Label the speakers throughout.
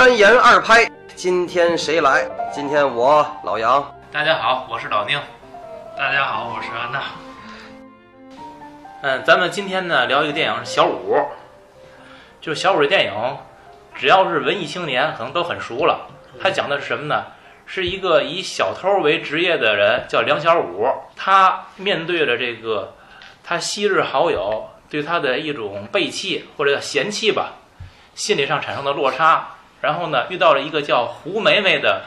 Speaker 1: 三言二拍，今天谁来？今天我老杨。
Speaker 2: 大家好，我是老宁。
Speaker 3: 大家好，我是安娜。
Speaker 2: 嗯，咱们今天呢聊一个电影《小五》，就是《小五》这电影，只要是文艺青年可能都很熟了。他讲的是什么呢？是一个以小偷为职业的人，叫梁小五。他面对着这个他昔日好友对他的一种背弃或者叫嫌弃吧，心理上产生的落差。然后呢，遇到了一个叫胡梅梅的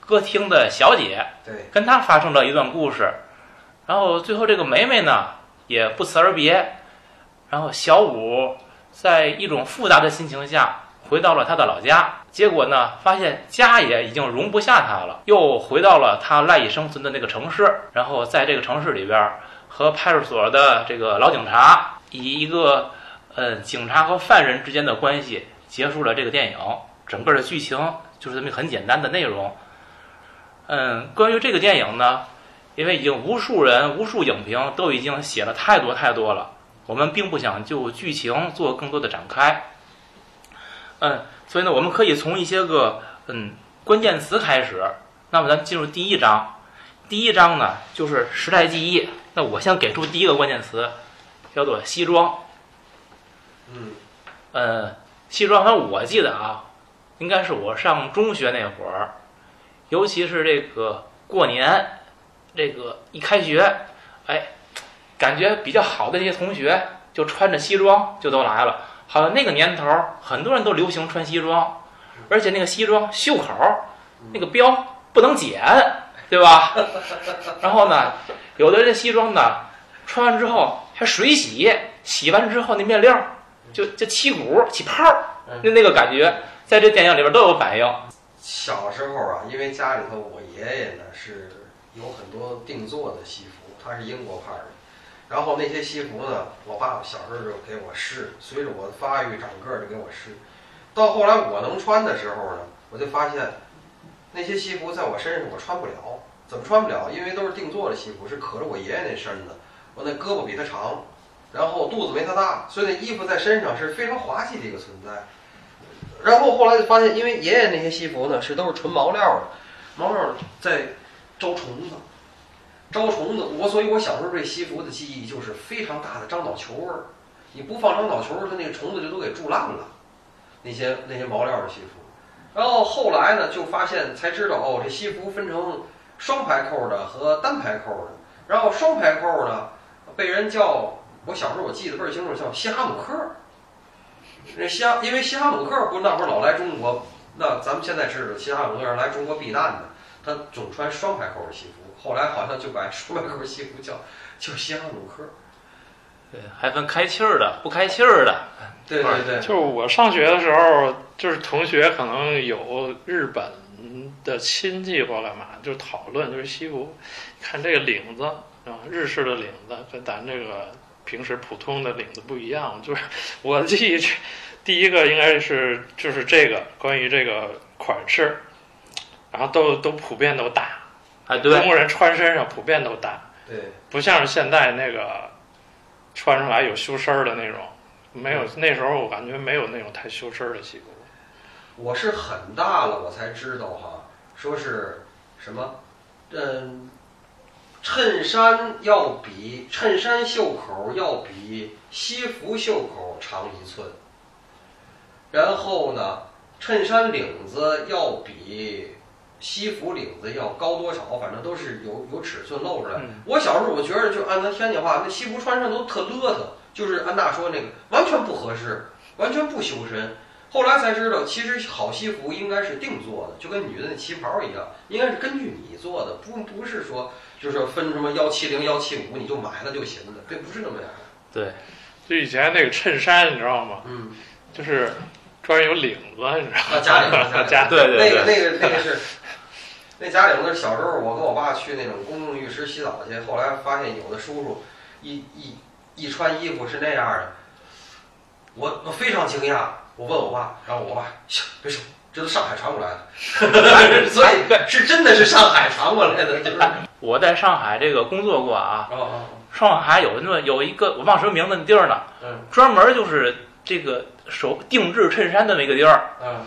Speaker 2: 歌厅的小姐，
Speaker 1: 对，
Speaker 2: 跟她发生了一段故事。然后最后这个梅梅呢也不辞而别。然后小五在一种复杂的心情下回到了他的老家，结果呢发现家也已经容不下他了，又回到了他赖以生存的那个城市。然后在这个城市里边，和派出所的这个老警察以一个呃警察和犯人之间的关系结束了这个电影。整个的剧情就是这么很简单的内容。嗯，关于这个电影呢，因为已经无数人、无数影评都已经写了太多太多了，我们并不想就剧情做更多的展开。嗯，所以呢，我们可以从一些个嗯关键词开始。那么咱进入第一章，第一章呢就是时代记忆。那我先给出第一个关键词，叫做西装。
Speaker 1: 嗯，
Speaker 2: 呃，西装，反正我记得啊。应该是我上中学那会儿，尤其是这个过年，这个一开学，哎，感觉比较好的那些同学就穿着西装就都来了。好像那个年头儿，很多人都流行穿西装，而且那个西装袖口那个标不能剪，对吧？然后呢，有的这西装呢，穿完之后还水洗，洗完之后那面料就就起鼓起泡，就那个感觉。在这电影里边都有反应。
Speaker 1: 小时候啊，因为家里头我爷爷呢是有很多定做的西服，他是英国派的。然后那些西服呢，我爸爸小时候就给我试，随着我的发育长个儿就给我试。到后来我能穿的时候呢，我就发现那些西服在我身上我穿不了。怎么穿不了？因为都是定做的西服，是可着我爷爷那身子。我那胳膊比他长，然后肚子没他大，所以那衣服在身上是非常滑稽的一个存在。然后后来就发现，因为爷爷那些西服呢是都是纯毛料的，毛料在招虫子，招虫子。我所以，我小时候对西服的记忆就是非常大的樟脑球味儿。你不放樟脑球，它那个虫子就都给蛀烂了。那些那些毛料的西服。然后后来呢，就发现才知道哦，这西服分成双排扣的和单排扣的。然后双排扣呢，被人叫我小时候我记得倍儿清楚，叫西哈姆克。那西哈，因为西哈努克不那会儿老来中国，那咱们现在知道西哈努克是来中国避难的，他总穿双排扣的西服，后来好像就把双排扣西服叫叫西哈努克。
Speaker 2: 对，还分开气儿的，不开气儿的。
Speaker 1: 对对对。
Speaker 3: 就是我上学的时候，就是同学可能有日本的亲戚或干嘛，就讨论就是西服，看这个领子啊，日式的领子跟咱这个。平时普通的领子不一样，就是我记忆，第一个应该是就是这个关于这个款式，然后都都普遍都大，
Speaker 2: 哎，对，
Speaker 3: 中国人穿身上普遍都大，
Speaker 1: 对，
Speaker 3: 不像是现在那个穿出来有修身的那种，没有那时候我感觉没有那种太修身的西服。
Speaker 1: 我是很大了我才知道哈，说是什么，嗯。衬衫要比衬衫袖口要比西服袖口长一寸，然后呢，衬衫领子要比西服领子要高多少？反正都是有有尺寸露出来。我小时候我觉得就按咱天津话，那西服穿上都特邋遢，就是安大说那个完全不合适，完全不修身。后来才知道，其实好西服应该是定做的，就跟女的那旗袍一样，应该是根据你做的，不不是说就是分什么幺七零幺七五你就买了就行了，这不是那么样。
Speaker 2: 对，
Speaker 3: 就以前那个衬衫，你知道吗？
Speaker 1: 嗯，
Speaker 3: 就是专门有领子，你知道吗？
Speaker 1: 假领子，假
Speaker 2: 对对
Speaker 1: 对，那个那个那个是那假领子。小时候我跟我爸去那种公共浴室洗澡去，后来发现有的叔叔一一一穿衣服是那样的，我我非常惊讶。我问我爸，然后我爸，行，别说，这都上海传过来的，所以是真的是上海传过来的。就是
Speaker 2: 我在上海这个工作过啊，上海有那么有一个我忘什么名字的地儿
Speaker 1: 呢，
Speaker 2: 嗯，专门就是这个手定制衬衫的那个地儿，
Speaker 1: 嗯，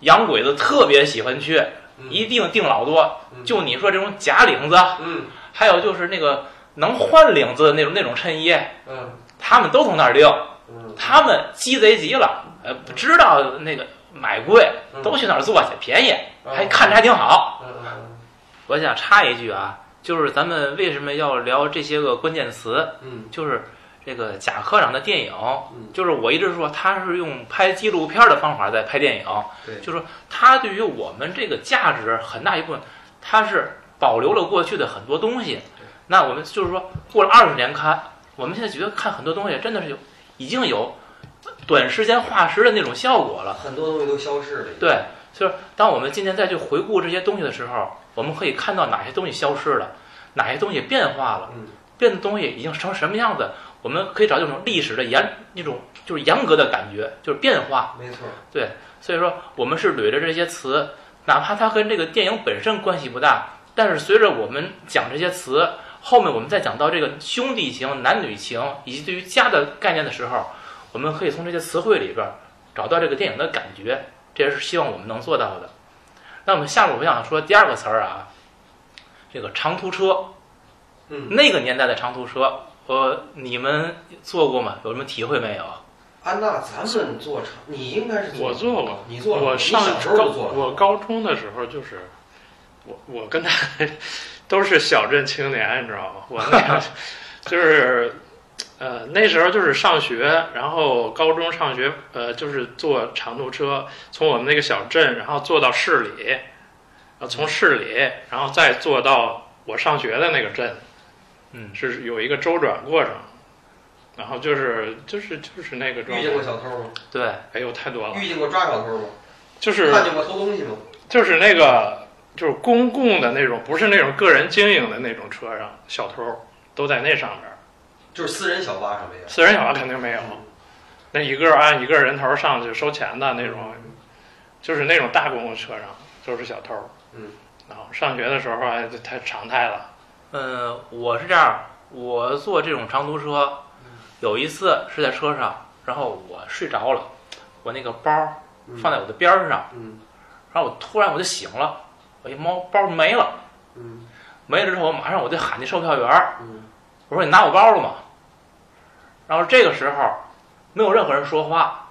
Speaker 2: 洋鬼子特别喜欢去，
Speaker 1: 嗯
Speaker 2: 一定定老多。
Speaker 1: 嗯
Speaker 2: 就你说这种假领子，
Speaker 1: 嗯
Speaker 2: 还有就是那个能换领子的那种那种衬衣，
Speaker 1: 嗯
Speaker 2: 他们都从那儿订。
Speaker 1: 嗯，
Speaker 2: 他们鸡贼极了，呃，不知道那个买贵，
Speaker 1: 嗯
Speaker 2: 都去那儿做去，便宜，
Speaker 1: 嗯
Speaker 2: 还看着还挺好。我想插一句啊，就是咱们为什么要聊这些个关键词？
Speaker 1: 嗯
Speaker 2: 就是这个贾科长的电影，
Speaker 1: 嗯
Speaker 2: 就是我一直说他是用拍纪录片的方法在拍电影，
Speaker 1: 对
Speaker 2: 就是说他对于我们这个价值很大一部分，他是保留了过去的很多东西。那我们就是说，过了二十年看，我们现在觉得看很多东西真的是有已经有短时间化石的那种效果了。
Speaker 1: 很多东西都消失了。
Speaker 2: 对，就是当我们今天再去回顾这些东西的时候，我们可以看到哪些东西消失了，哪些东西变化了，
Speaker 1: 嗯
Speaker 2: 变的东西已经成什么样子，我们可以找这种历史的严那种就是严格的感觉，就是变化。
Speaker 1: 没错。
Speaker 2: 对所以说，我们是捋着这些词，哪怕它跟这个电影本身关系不大，但是随着我们讲这些词，后面我们再讲到这个兄弟情、男女情以及对于家的概念的时候，我们可以从这些词汇里边儿找到这个电影的感觉，这也是希望我们能做到的。那我们下面我想说第二个词儿啊，这个长途车，
Speaker 1: 嗯，
Speaker 2: 那个年代的长途车，呃，你们坐过吗？有什么体会没有？
Speaker 1: 安娜，咱们坐长，你应该是
Speaker 3: 我坐过，
Speaker 1: 你坐过，
Speaker 3: 我上
Speaker 1: 时候
Speaker 3: 高。我高中的时候就是，我我跟他 都是小镇青年，你知道吗？我那个 就是，呃，那时候就是上学，然后高中上学，呃，就是坐长途车从我们那个小镇，然后坐到市里，呃从市里，然后再坐到我上学的那个镇，
Speaker 2: 嗯，
Speaker 3: 是有一个周转过程。然后就是就是就是那个状态
Speaker 1: 遇见，过小偷吗？
Speaker 2: 对，
Speaker 3: 哎呦太多了，
Speaker 1: 遇见过抓小偷吗？
Speaker 3: 就是
Speaker 1: 看见过偷东西吗？
Speaker 3: 就是那个就是公共的那种，不是那种个人经营的那种车上，小偷都在那上边儿。
Speaker 1: 就是私人小巴上没有。
Speaker 3: 私人小巴肯定没有，那一个按一个人头上去收钱的那种，就是那种大公共车上都是小偷。
Speaker 1: 嗯，
Speaker 3: 然后上学的时候还太常态了。
Speaker 2: 嗯，我是这样，我坐这种长途车，有一次是在车上，然后我睡着了，我那个包
Speaker 1: 嗯
Speaker 2: 放在我的边儿上，
Speaker 1: 嗯
Speaker 2: 然后我突然我就醒了，我一摸包没了，
Speaker 1: 嗯
Speaker 2: 没了之后我，马上我就喊那售票员儿，
Speaker 1: 嗯
Speaker 2: 我说你拿我包了吗？然后这个时候没有任何人说话，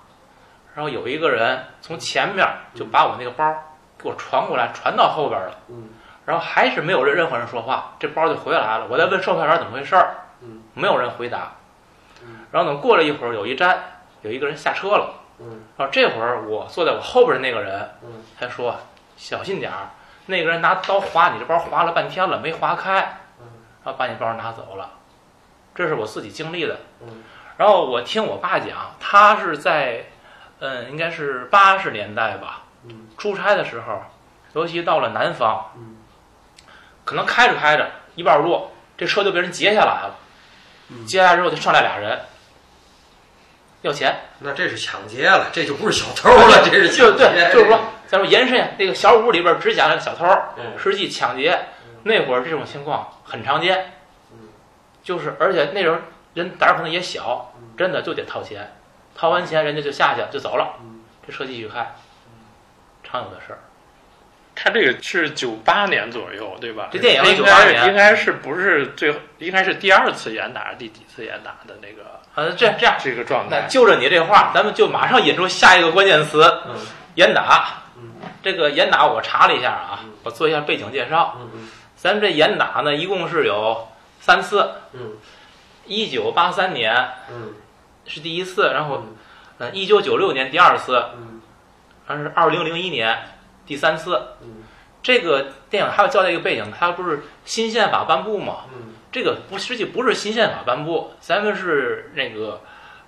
Speaker 2: 然后有一个人从前面就把我那个包给我传过来，传到后边了。
Speaker 1: 嗯。
Speaker 2: 然后还是没有任任何人说话，这包就回来了。我在问售票员怎么回事儿，
Speaker 1: 嗯。
Speaker 2: 没有人回答。
Speaker 1: 嗯。
Speaker 2: 然后等过了一会儿，有一站有一个人下车了，
Speaker 1: 嗯。
Speaker 2: 然后这会儿我坐在我后边的那个人
Speaker 1: 嗯。
Speaker 2: 还说小心点儿，那个人拿刀划你这包划了半天了没划开，
Speaker 1: 嗯。
Speaker 2: 然后把你包拿走了。这是我自己经历的。
Speaker 1: 嗯
Speaker 2: 然后我听我爸讲，他是在，嗯，应该是八十年代吧，
Speaker 1: 嗯
Speaker 2: 出差的时候，尤其到了南方，
Speaker 1: 嗯
Speaker 2: 可能开着开着一半路，这车就被人截下来了。
Speaker 1: 嗯
Speaker 2: 截下来之后就上来俩人，要钱。
Speaker 1: 那这是抢劫了，这就不是小偷了，这是
Speaker 2: 就。对，就是说，咱说延伸那个小屋里边只讲那个小偷，
Speaker 1: 嗯
Speaker 2: 实际抢劫，那会儿这种情况很常见
Speaker 1: 嗯。
Speaker 2: 就是而且那时候人胆儿可能也小，真的就得掏钱，掏完钱人家就下去就走了，
Speaker 1: 嗯
Speaker 2: 这车继续开，常有的事儿。
Speaker 3: 看这个是九八年左右，对吧？
Speaker 2: 这电影是
Speaker 3: 应该
Speaker 2: 98年
Speaker 3: 应该是不是最应该是第二次严打，第几次严打的那个
Speaker 2: 呃，这这样，
Speaker 3: 这个状态？
Speaker 2: 那就着你这话，咱们就马上引出下一个关键词
Speaker 1: 嗯——
Speaker 2: 严打。
Speaker 1: 嗯
Speaker 2: 这个严打我查了一下啊
Speaker 1: 嗯，
Speaker 2: 我做一下背景介绍。
Speaker 1: 嗯
Speaker 2: 咱这严打呢，一共是有三次。
Speaker 1: 嗯。
Speaker 2: 一九八三年
Speaker 1: 嗯。
Speaker 2: 是第一次，然后，呃，一九九六年第二次，
Speaker 1: 嗯。
Speaker 2: 还是二零零一年第三次。
Speaker 1: 嗯。
Speaker 2: 这个电影还要交代一个背景，它不是新宪法颁布吗？
Speaker 1: 嗯。
Speaker 2: 这个不实际不是新宪法颁布，咱们是那个，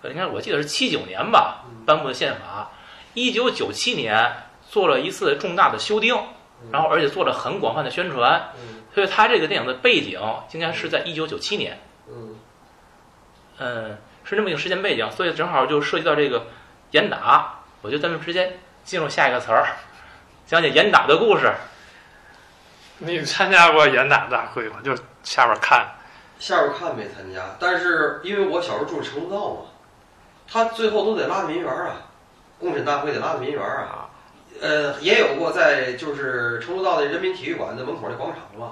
Speaker 2: 呃，应该我记得是七九年吧
Speaker 1: 嗯。
Speaker 2: 颁布的宪法，一九九七年做了一次重大的修订，然后而且做了很广泛的宣传，
Speaker 1: 嗯
Speaker 2: 所以它这个电影的背景应该是在一九九七年，
Speaker 1: 嗯
Speaker 2: 嗯，是这么一个时间背景，所以正好就涉及到这个严打，我觉得咱们直接进入下一个词儿，讲解严打的故事。
Speaker 3: 你参加过严打大会吗？就下边看，
Speaker 1: 下边看没参加，但是因为我小时候住成都道嘛，他最后都得拉民园啊，共审大会得拉民园啊。呃，也有过在就是成都道的人民体育馆的门口那广场嘛，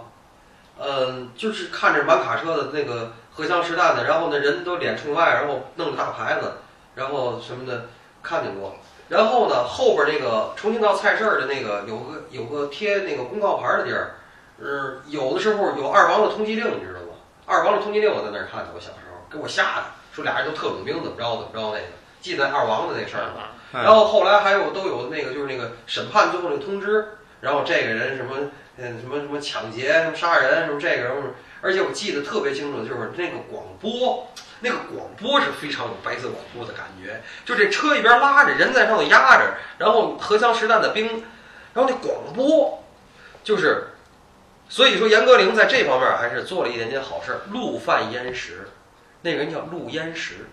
Speaker 1: 嗯，就是看着满卡车的那个荷枪实弹的，然后那人都脸冲外，然后弄着大牌子，然后什么的看见过。然后呢，后边那个重庆到菜市儿的那个有个有个贴那个公告牌的地儿，嗯，有的时候有二王的通缉令，你知道吗？二王的通缉令我在那儿看的，我小时候给我吓的，说俩人都特种兵怎么着怎么着那个，记得二王的那事儿吗？
Speaker 2: 嗯
Speaker 1: 然后后来还有都有那个就是那个审判最后那个通知，然后这个人什么嗯什么什么抢劫什么杀人什么这个什么，而且我记得特别清楚的就是那个广播，那个广播是非常有白色恐怖的感觉，就这车一边拉着人在上头压着，然后荷枪实弹的兵，然后那广播就是，所以说严歌苓在这方面还是做了一点点好事儿，陆犯焉识，那个人叫陆焉识。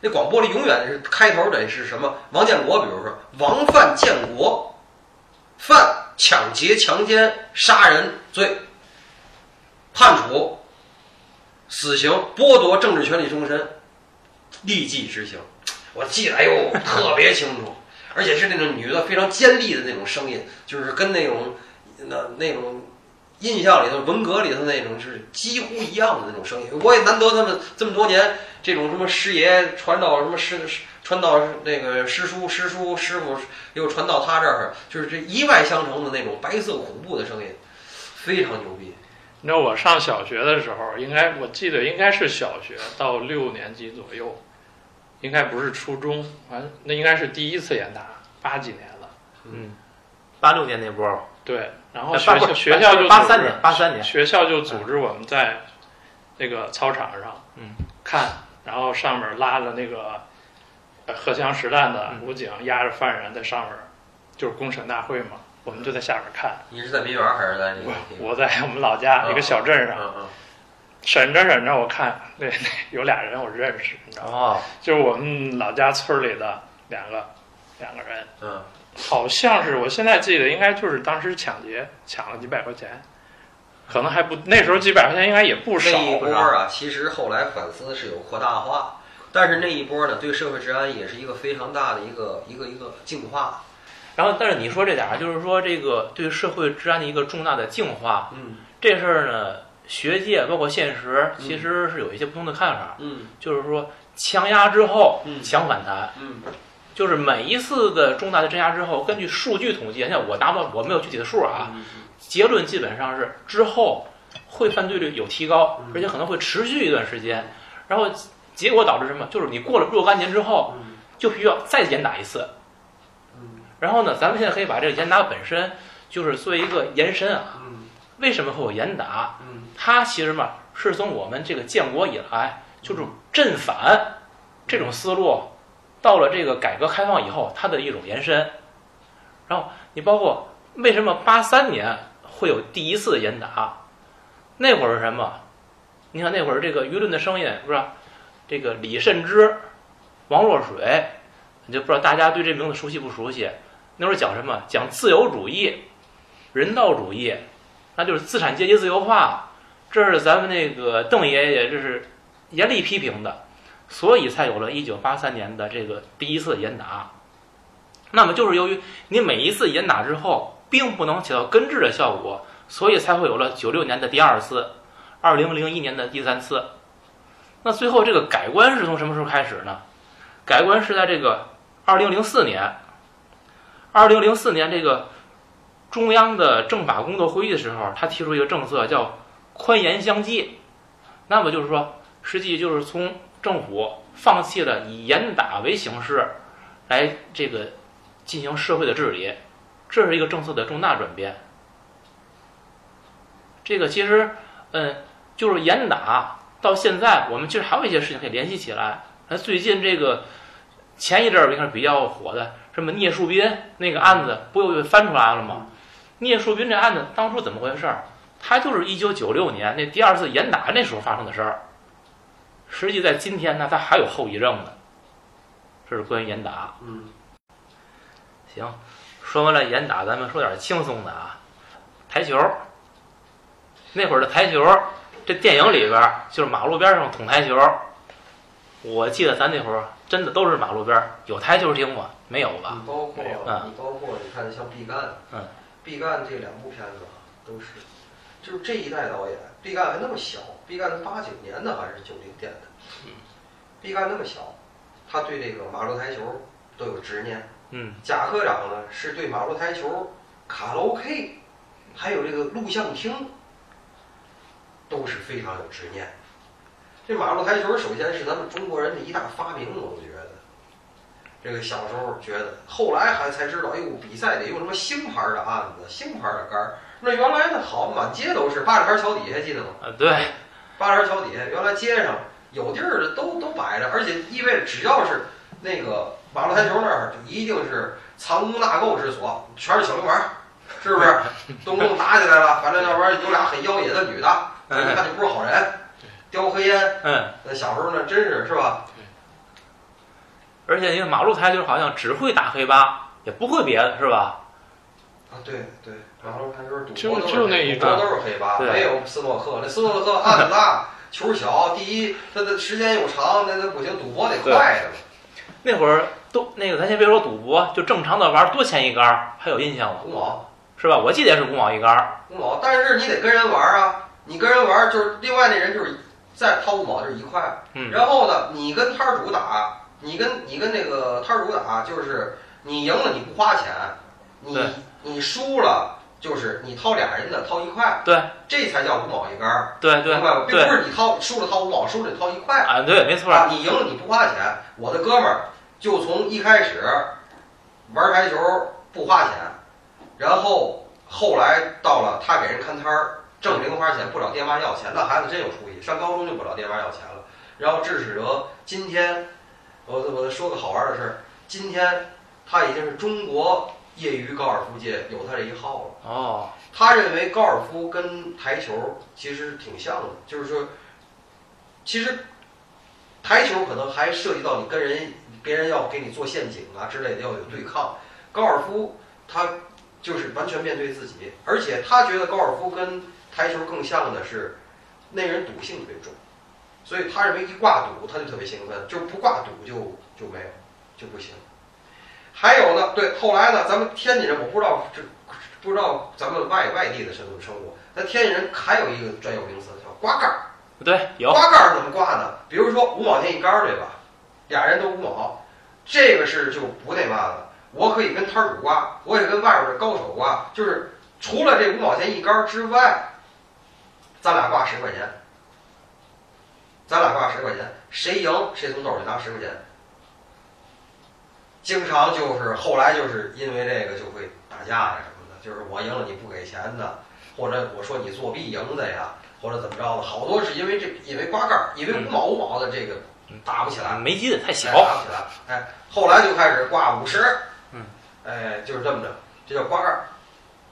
Speaker 1: 那广播里永远是开头得是什么？王建国，比如说王犯建国，犯抢劫、强奸、杀人罪，判处死刑，剥夺政治权利终身，立即执行。我记得，哎呦，特别清楚，而且是那种女的非常尖利的那种声音，就是跟那种那那种印象里头文革里头那种是几乎一样的那种声音。我也难得他们这么多年这种什么师爷传到什么师传到那个师叔师叔师傅又传到他这儿，就是这一脉相承的那种白色恐怖的声音，非常牛逼。
Speaker 3: 你知道我上小学的时候，应该我记得应该是小学到六年级左右，应该不是初中，完那应该是第一次演打，八几年了。
Speaker 2: 嗯，八六年那波儿，
Speaker 3: 对，然后学校学校就
Speaker 2: 八三年，八三年，
Speaker 3: 学校就组织我们在那个操场上，
Speaker 2: 嗯，
Speaker 3: 看，然后上面拉着那个呃荷枪实弹的
Speaker 2: 嗯
Speaker 3: 武警压着犯人在上面，就是公审大会嘛，我们就在下边看。
Speaker 1: 你是在民园还是在那个
Speaker 3: 我？我在我们老家一个小镇上，
Speaker 1: 嗯嗯
Speaker 3: 审着审着，我看那那有俩人我认识，你知道吗？
Speaker 2: 哦，
Speaker 3: 就是我们老家村里的两个两个人，
Speaker 1: 嗯，
Speaker 3: 好像是我现在记得应该就是当时抢劫抢了几百块钱，可能还不那时候几百块钱应该也不少
Speaker 1: 那一波啊，其实后来反思是有扩大化，但是那一波呢，对社会治安也是一个非常大的一个一个一个净化。
Speaker 2: 然后但是你说这点儿，就是说这个对社会治安的一个重大的净化，
Speaker 1: 嗯
Speaker 2: 这事儿呢，学界包括现实其实是有一些不同的看法，
Speaker 1: 嗯。
Speaker 2: 就是说强压之后
Speaker 1: 嗯
Speaker 2: 强反弹，
Speaker 1: 嗯。
Speaker 2: 就是每一次的重大的镇压之后，根据数据统计，像我拿不到，我没有具体的数啊，
Speaker 1: 嗯
Speaker 2: 结论基本上是之后会犯罪率有提高
Speaker 1: 嗯，
Speaker 2: 而且可能会持续一段时间，然后结果导致什么？就是你过了若干年之后，
Speaker 1: 嗯
Speaker 2: 就需要再严打一次。
Speaker 1: 嗯
Speaker 2: 然后呢，咱们现在可以把这个严打本身就是作为一个延伸啊。
Speaker 1: 嗯
Speaker 2: 为什么会有严打？
Speaker 1: 嗯
Speaker 2: 它其实嘛是从我们这个建国以来，就这种镇反这种思路，到了这个改革开放以后，它的一种延伸。然后你包括为什么八三年会有第一次的严打？那会儿是什么？你看那会儿这个舆论的声音不是吧这个李慎之、王若水，你就不知道大家对这名字熟悉不熟悉？那会儿讲什么？讲自由主义、人道主义，那就是资产阶级自由化。这是咱们那个邓爷爷，这是严厉批评的，所以才有了一九八三年的这个第一次严打。那么就是由于你每一次严打之后，并不能起到根治的效果，所以才会有了九六年的第二次，二零零一年的第三次。那最后这个改观是从什么时候开始呢？改观是在这个二零零四年，二零零四年这个中央的政法工作会议的时候，他提出一个政策叫宽严相济。那么就是说，实际就是从政府放弃了以严打为形式来这个进行社会的治理，这是一个政策的重大转变。这个其实，嗯，就是严打到现在，我们其实还有一些事情可以联系起来。那最近这个前一阵儿应该是比较火的，什么聂树斌那个案子，不又被翻出来了吗？聂树斌这案子当初怎么回事儿？他就是一九九六年那第二次严打那时候发生的事儿。实际在今天呢，他还有后遗症呢。这是关于严打。
Speaker 1: 嗯
Speaker 2: 行，说完了严打，咱们说点轻松的啊。台球，那会儿的台球，这电影里边儿就是马路边上捅台球。我记得咱那会儿真的都是马路边儿有台球厅吗？没有吧？
Speaker 1: 你包括你包括你看像毕赣，
Speaker 2: 嗯，
Speaker 1: 毕赣这两部片子啊都是，就是这一代导演，毕赣还那么小，毕赣是八九年的还是九零年的，
Speaker 2: 嗯，
Speaker 1: 毕赣那么小，他对这个马路台球都有执念。
Speaker 2: 嗯
Speaker 1: 贾科长呢是对马路台球、卡拉 OK，还有这个录像厅，都是非常有执念。这马路台球首先是咱们中国人的一大发明，我觉得。这个小时候觉得，后来还才知道，哎呦，比赛得用什么星牌的案子、星牌的杆儿。那原来那好，满街都是八里台桥底下，记得吗？
Speaker 2: 啊，对，
Speaker 1: 八里台桥底下，原来街上有地儿的都都摆着，而且意味着只要是那个马路台球那儿，就一定是藏污纳垢之所，全是小流氓，是不是？动不动打起来了，反正要不然有俩很妖冶的女的，一看就不是好人，叼黑烟。
Speaker 2: 嗯，
Speaker 1: 那小时候呢，真是是吧？
Speaker 2: 而且因为马路台球好像只会打黑八，也不会别的，是吧？
Speaker 1: 啊，对对，马路台球赌博都是
Speaker 3: 就那一张
Speaker 1: 赌博都是黑八，没有斯诺克。那斯诺克案子大，球小，第一它的时间又长，那那不行，赌博得快的。
Speaker 2: 那会儿都那个，咱先别说赌博，就正常的玩儿，多钱一杆儿，还有印象吗？
Speaker 1: 五毛。
Speaker 2: 是吧？我记得也是五毛一杆儿。
Speaker 1: 五毛，但是你得跟人玩啊，你跟人玩就是另外那人就是再掏五毛就是一块，
Speaker 2: 嗯，
Speaker 1: 然后呢，你跟摊儿主打，你跟你跟那个摊儿主打，就是你赢了你不花钱，你你输了就是你掏俩人的掏一块，
Speaker 2: 对，
Speaker 1: 这才叫五毛一杆儿，
Speaker 2: 对对
Speaker 1: 明白吗？并
Speaker 2: 对
Speaker 1: 不是你掏输了掏五毛，输了你掏一块，
Speaker 2: 啊，对，没错
Speaker 1: 啊，你赢了你不花钱，我的哥们儿就从一开始玩台球不花钱，然后后来到了他给人看摊儿挣零花钱，不找爹妈要钱，那孩子真有出息，上高中就不找爹妈要钱了。然后致使得今天，我我说个好玩的事儿，今天他已经是中国业余高尔夫界有他这一号了。
Speaker 2: 哦，
Speaker 1: 他认为高尔夫跟台球其实挺像的，就是说，其实台球可能还涉及到你跟人别人要给你做陷阱啊之类的，要有对抗。高尔夫他就是完全面对自己，而且他觉得高尔夫跟台球更像的是那人赌性特别重，所以他认为一挂赌他就特别兴奋，就是不挂赌就就没有就不行。还有呢，对，后来呢，咱们天津人我不知道这不知道咱们外外地的是怎么称呼，咱天津人还有一个专有名词叫刮杆儿。
Speaker 2: 对，有。
Speaker 1: 刮杆儿怎么刮呢？比如说五毛钱一杆儿，对吧？俩人都五毛，这个是就不那嘛了。我可以跟摊儿主刮，我也跟外边的高手刮，就是除了这五毛钱一杆儿之外，咱俩挂十块钱，咱俩挂十块钱，谁赢谁从兜里拿十块钱。经常就是后来就是因为这个就会打架呀什么的，就是我赢了你不给钱的，或者我说你作弊赢的呀，或者怎么着的，好多是因为这因为刮盖儿，因为五毛五毛的这个打不起来，
Speaker 2: 没机子太
Speaker 1: 哎
Speaker 2: 小。
Speaker 1: 打不起来，哎，后来就开始挂五十，
Speaker 2: 嗯，
Speaker 1: 哎，就是这么着，这叫刮盖儿，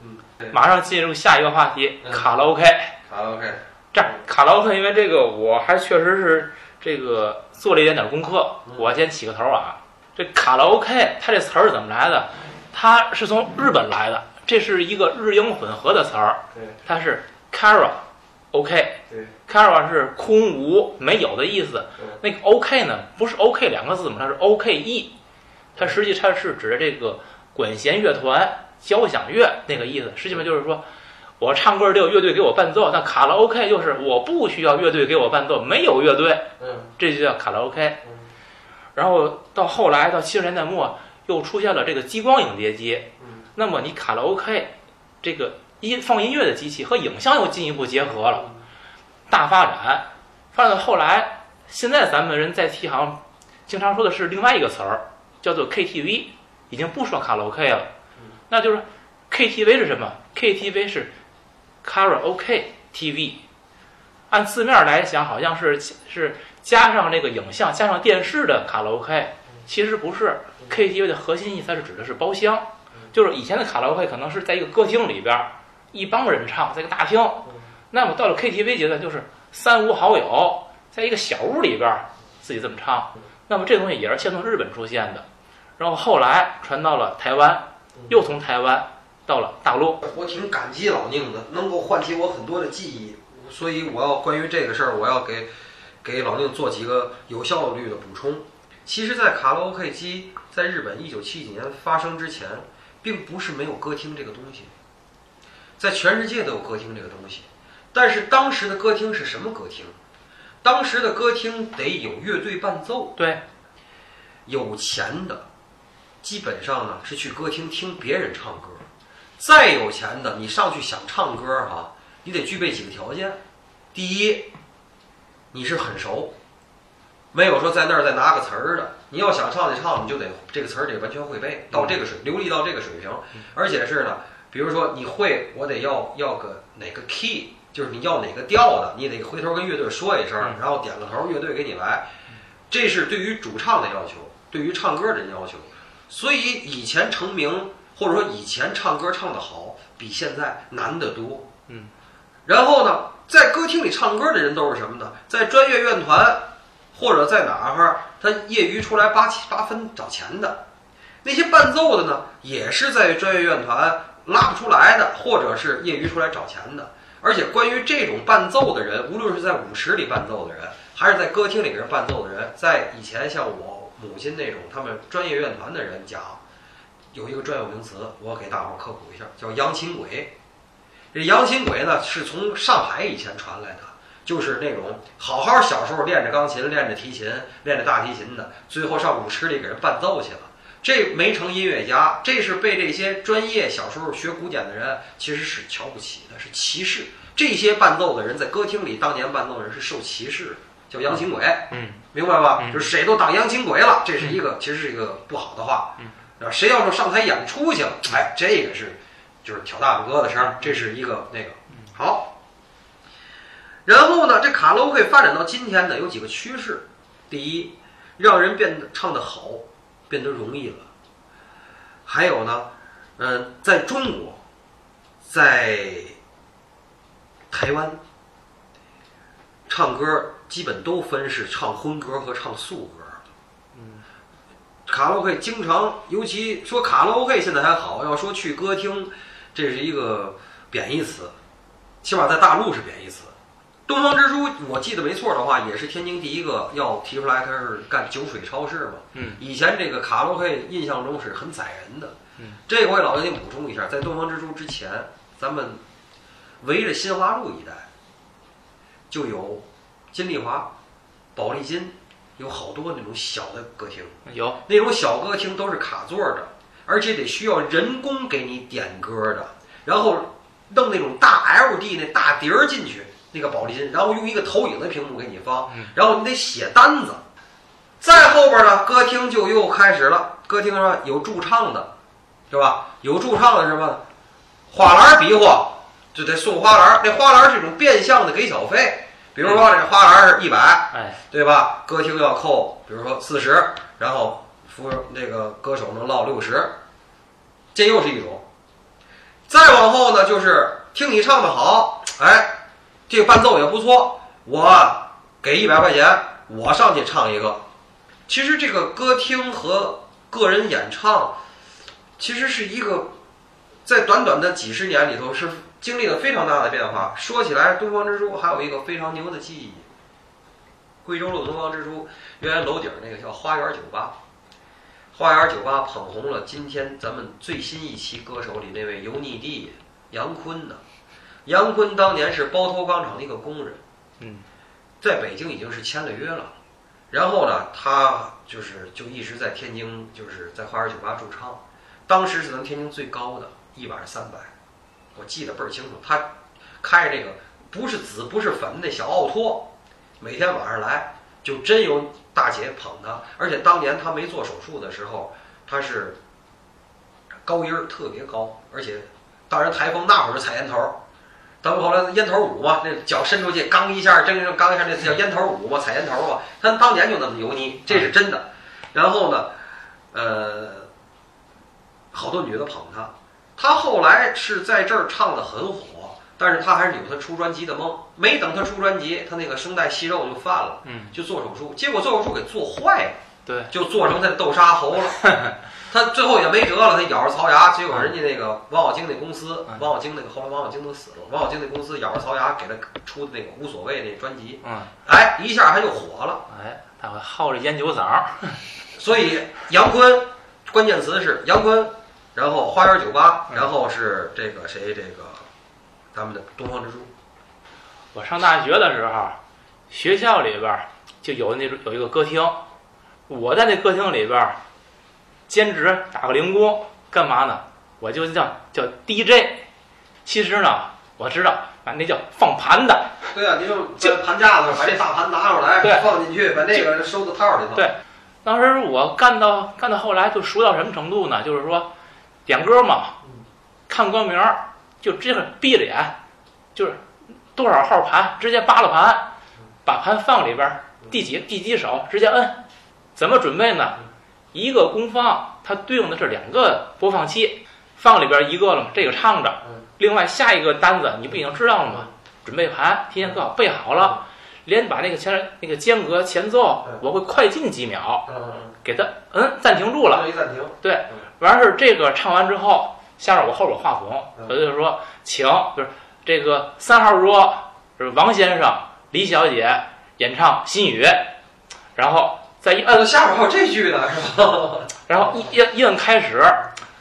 Speaker 1: 嗯，
Speaker 2: 马上进入下一个话题，
Speaker 1: 嗯
Speaker 2: 卡拉 OK。
Speaker 1: 好，OK，
Speaker 2: 这样，卡拉 OK，因为这个我还确实是这个做了一点点功课，
Speaker 1: 嗯
Speaker 2: 我先起个头啊。这卡拉 OK 它这词儿是怎么来的？它是从日本来的，这是一个日英混合的词儿，
Speaker 1: 对
Speaker 2: 它是 kara OK。
Speaker 1: 对
Speaker 2: kara 是空无没有的意思，那个 OK 呢，不是 OK 两个字母，它是 OKE，它实际它是指的这个管弦乐团、交响乐那个意思。实际上就是说，我唱歌得有乐队给我伴奏，那卡拉 OK 就是我不需要乐队给我伴奏，没有乐队，
Speaker 1: 嗯
Speaker 2: 这就叫卡拉 OK
Speaker 1: 嗯。
Speaker 2: 然后到后来到七十年代末，又出现了这个激光影碟机。
Speaker 1: 嗯
Speaker 2: 那么你卡拉 OK 这个音放音乐的机器和影像又进一步结合了，大发展。发展到后来，现在咱们人在提行经常说的是另外一个词儿，叫做 KTV，已经不说卡拉 OK 了
Speaker 1: 嗯。
Speaker 2: 那就是 KTV 是什么？KTV 是 Karaoke TV。按字面来讲，好像是是加上这个影像、加上电视的卡拉 OK，其实不是。KTV 的核心意思它是指的是包厢，就是以前的卡拉 OK 可能是在一个歌厅里边儿，一帮人唱，在一个大厅。那么到了 KTV 阶段，就是三五好友在一个小屋里边儿自己这么唱。那么这东西也是先从日本出现的，然后后来传到了台湾，又从台湾到了大陆。
Speaker 1: 我挺感激老宁的，能够唤起我很多的记忆，所以我要关于这个事儿，我要给给老宁做几个有效率的补充。其实，在卡拉 OK 机在日本一九七几年发生之前，并不是没有歌厅这个东西，在全世界都有歌厅这个东西。但是当时的歌厅是什么歌厅？当时的歌厅得有乐队伴奏，
Speaker 2: 对，
Speaker 1: 有钱的，基本上呢是去歌厅听别人唱歌。再有钱的，你上去想唱歌哈、你得具备几个条件。第一，你是很熟，没有说在那儿再拿个词儿的。你要想唱就唱，你就得这个词儿得完全会背，到这个水流利到这个水平，而且是呢，比如说你会，我得要要个哪个 key，就是你要哪个调的，你得回头跟乐队说一声，然后点个头，乐队给你来。这是对于主唱的要求，对于唱歌的要求。所以以前成名，或者说以前唱歌唱得好，比现在难得多。
Speaker 2: 嗯。
Speaker 1: 然后呢，在歌厅里唱歌的人都是什么呢？在专业院团或者在哪儿，他业余出来八七八分找钱的。那些伴奏的呢，也是在专业院团拉不出来的，或者是业余出来找钱的。而且关于这种伴奏的人，无论是在舞池里伴奏的人，还是在歌厅里边伴奏的人，在以前像我母亲那种他们专业院团的人讲，有一个专有名词，我给大伙儿科普一下，叫扬琴鬼。这扬琴鬼呢，是从上海以前传来的，就是那种好好小时候练着钢琴、练着提琴、练着大提琴的，最后上舞池里给人伴奏去了。这没成音乐家，这是被这些专业小时候学古典的人其实是瞧不起的，是歧视。这些伴奏的人在歌厅里当年伴奏的人是受歧视的，叫扬琴鬼，
Speaker 2: 嗯，
Speaker 1: 明白吧？
Speaker 2: 嗯
Speaker 1: 就是谁都当扬琴鬼了，这是一个其实是一个不好的话。
Speaker 2: 嗯
Speaker 1: 啊，谁要是上台演出去了，哎，这个是就是挑大拇哥的事儿，这是一个那个好。然后呢，这卡拉 OK 发展到今天呢，有几个趋势。第一，让人变得唱得好，变得容易了。还有呢，嗯、在中国，在台湾，唱歌基本都分是唱荤歌和唱素歌。
Speaker 2: 嗯，
Speaker 1: 卡拉 OK 经常，尤其说卡拉 OK 现在还好，要说去歌厅，这是一个贬义词，起码在大陆是贬义词。东方之珠，我记得没错的话，也是天津第一个要提出来，它是干酒水超市嘛。
Speaker 2: 嗯，
Speaker 1: 以前这个卡拉 OK 印象中是很宰人的。
Speaker 2: 嗯，
Speaker 1: 这个我也老跟你补充一下，在东方之珠之前，咱们围着新华路一带就有金丽华、保利金，有好多那种小的歌厅。
Speaker 2: 有，
Speaker 1: 那种小歌厅都是卡座的，而且得需要人工给你点歌的，然后弄那种大 LD 那大碟儿进去，那个宝丽金，然后用一个投影的屏幕给你放
Speaker 2: 嗯，
Speaker 1: 然后你得写单子。再后边呢，歌厅就又开始了，歌厅上有驻唱的，是吧？有驻唱的是什么？花篮比划就得送花篮，那花篮是一种变相的给小费，比如说这花篮是一百，
Speaker 2: 哎，
Speaker 1: 对吧？歌厅要扣，比如说四十，然后服那个歌手能落六十，这又是一种。再往后呢，就是听你唱的好，哎，这个伴奏也不错，我给一百块钱，我上去唱一个。其实这个歌厅和个人演唱，其实是一个在短短的几十年里头是经历了非常大的变化。说起来，东方之珠还有一个非常牛的记忆。贵州路东方之珠，原来楼顶那个叫花园酒吧，花园酒吧捧红了今天咱们最新一期歌手里那位油腻弟杨坤呢。杨坤当年是包头钢厂的一个工人，
Speaker 2: 嗯，
Speaker 1: 在北京已经是签了约了，然后呢，他就是就一直在天津，就是在花园酒吧驻唱，当时是咱们天津最高的，一晚上三百，我记得倍儿清楚。他开着那个不是紫不是粉的小奥拓，每天晚上来，就真有大姐捧他，而且当年他没做手术的时候，他是高音儿特别高，而且当然台风那会儿是踩烟头儿，咱们后来烟头舞嘛，那脚伸出去，刚一下，真正刚一下，那叫烟头舞嘛，踩烟头嘛。他当年就那么油腻，这是真的。然后呢，呃，好多女的捧他，他后来是在这儿唱的很火，但是他还是有他出专辑的梦。没等他出专辑，他那个声带息肉就犯了，
Speaker 2: 嗯，
Speaker 1: 就做手术，结果做手术给做坏了。
Speaker 2: 对，
Speaker 1: 就做成他豆沙喉了。他最后也没辙了，他咬着槽牙，结果人家那个王小晶那公司，
Speaker 2: 嗯
Speaker 1: 王小晶那个后来王小晶都死了，王小晶那公司咬着槽牙给他出的那个无所谓那专辑，
Speaker 2: 嗯，
Speaker 1: 哎，一下他就火了。
Speaker 2: 哎，他会好着烟酒嗓，
Speaker 1: 所以杨坤，关键词是杨坤，然后花园酒吧，
Speaker 2: 嗯
Speaker 1: 然后是这个谁这个咱们的东方之珠。
Speaker 2: 我上大学的时候，学校里边儿就有那种有一个歌厅，我在那歌厅里边儿兼职打个零工，干嘛呢？我就叫叫 DJ。其实呢，我知道啊，那叫放盘的。
Speaker 1: 对啊，你就
Speaker 2: 就
Speaker 1: 盘架子，把这大盘拿出来，
Speaker 2: 对
Speaker 1: 放进去，把那个收到套里头。
Speaker 2: 对当时我干到干到后来就熟到什么程度呢？就是说，点歌嘛，看歌名儿就直接闭着眼，就是多少号盘直接扒拉盘，把盘放里边儿，第几第几首直接摁。怎么准备呢？一个功放它对应的是两个播放器，放里边儿一个了嘛，这个唱着
Speaker 1: 嗯，
Speaker 2: 另外下一个单子你不已经知道了吗？准备盘提前搁好备好了，连把那个前那个间隔前奏
Speaker 1: 嗯
Speaker 2: 我会快进几秒，
Speaker 1: 嗯，
Speaker 2: 给它嗯暂停住了。
Speaker 1: 一暂停。
Speaker 2: 完事儿这个唱完之后，下面我后边有话筒，
Speaker 1: 嗯
Speaker 2: 我就说请就是这个三号桌是王先生、李小姐演唱《心语》，然后再一
Speaker 1: 呃，
Speaker 2: 摁，
Speaker 1: 下边还有这句呢，是吧？
Speaker 2: 然后一一一摁开始，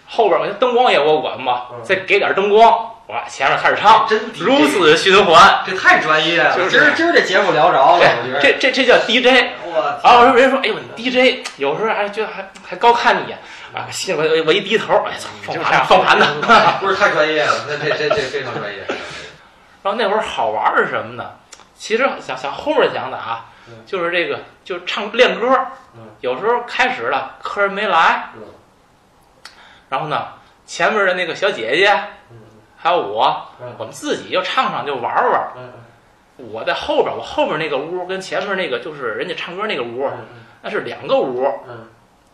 Speaker 2: 后边我灯光也我管嘛
Speaker 1: 嗯，
Speaker 2: 再给点灯光，我前面开始唱，
Speaker 1: 真
Speaker 2: 如，此循环。
Speaker 1: 这太专业了。今儿今儿这节目聊着了，我觉得。
Speaker 2: 这这这叫 DJ，
Speaker 1: 我
Speaker 2: 然后人家说，哎呦，你 DJ 有时候还觉得还还高看你一眼啊，心里我我一低头，哎操，放盘
Speaker 3: 就这样
Speaker 2: 放盘的。
Speaker 1: 不是太专业了，那这这这非常专业。
Speaker 2: 然后那会儿好玩是什么呢？其实想想后面想的啊
Speaker 1: 嗯，
Speaker 2: 就是这个就唱练歌
Speaker 1: 嗯，
Speaker 2: 有时候开始了客人没来
Speaker 1: 嗯，
Speaker 2: 然后呢前面的那个小姐姐
Speaker 1: 嗯
Speaker 2: 还有我
Speaker 1: 嗯，
Speaker 2: 我们自己就唱唱就玩玩。
Speaker 1: 嗯
Speaker 2: 我在后边，我后边那个屋跟前面那个就是人家唱歌那个屋，
Speaker 1: 嗯
Speaker 2: 那是两个屋，
Speaker 1: 嗯